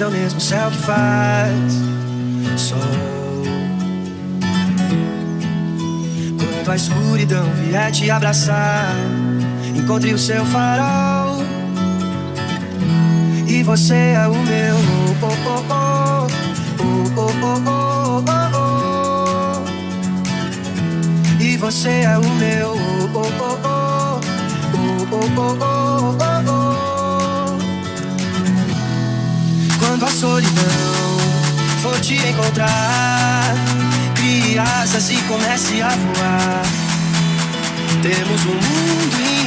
é o mesmo céu que faz sol. Quando a escuridão vier te abraçar, encontre o seu farol. E você é o meu. Oh, oh, oh, oh, oh, oh, oh, oh, oh, oh. E você é o meu. Oh, oh, oh, oh, oh, oh, oh, oh, oh. solidão for te encontrar, criança e comece a voar. Temos um mundo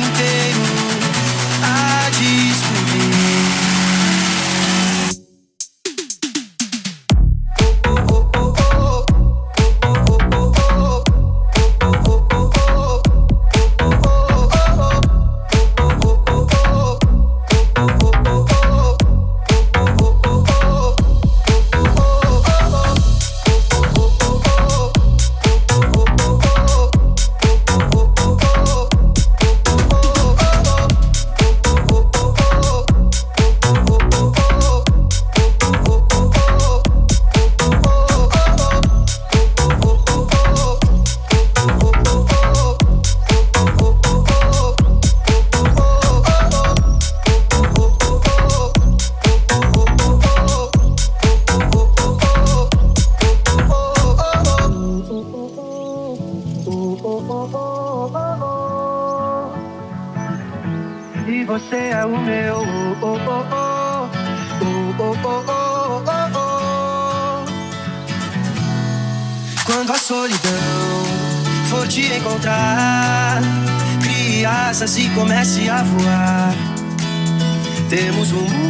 a voar. Temos um mundo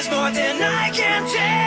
is more than I can take.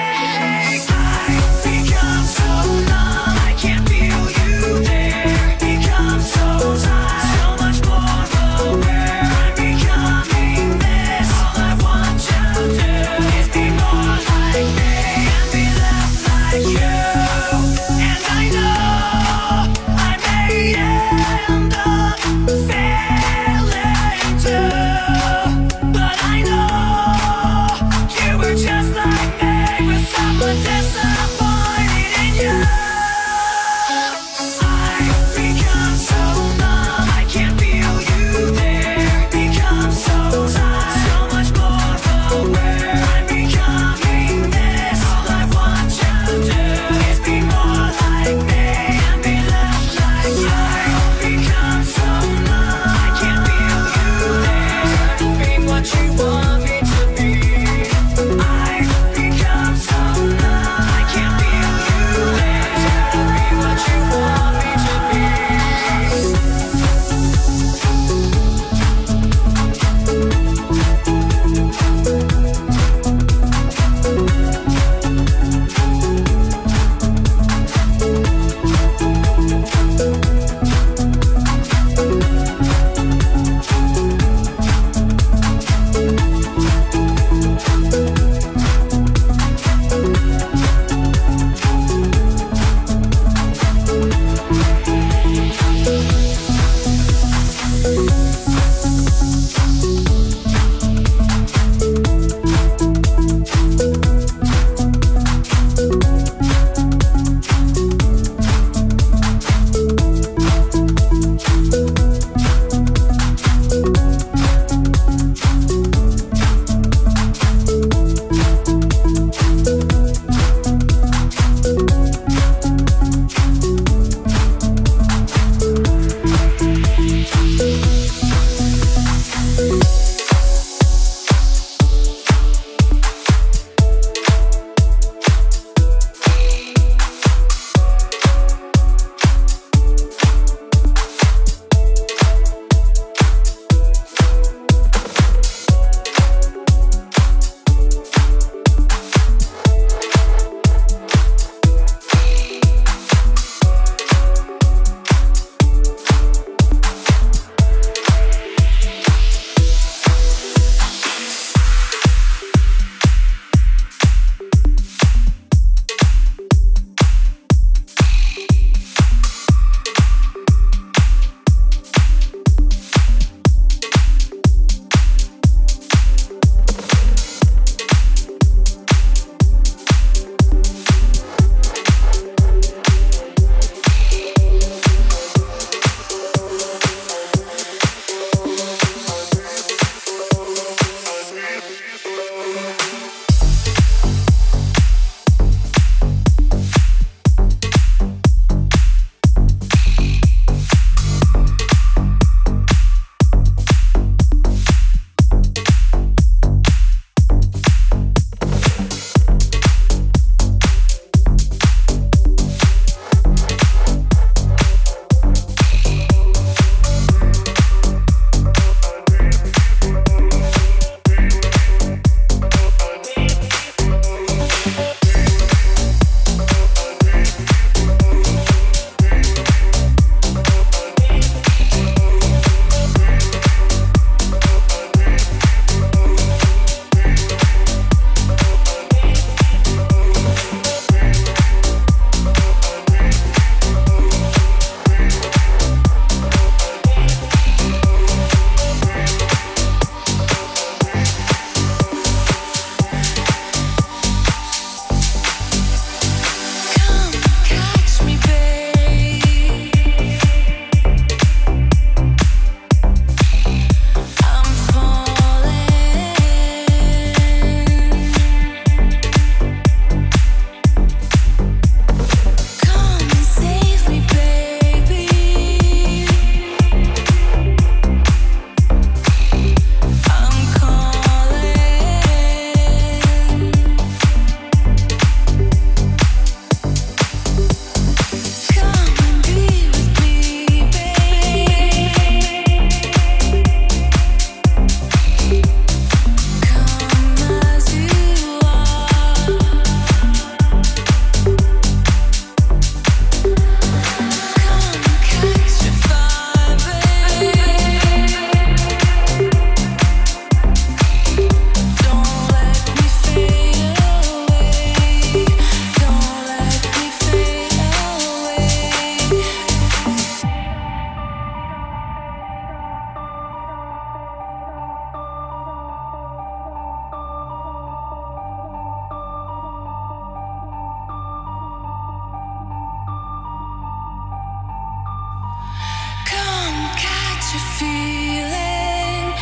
feeling,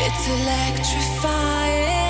it's electrifying.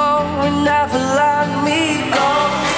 Oh, and never let me go.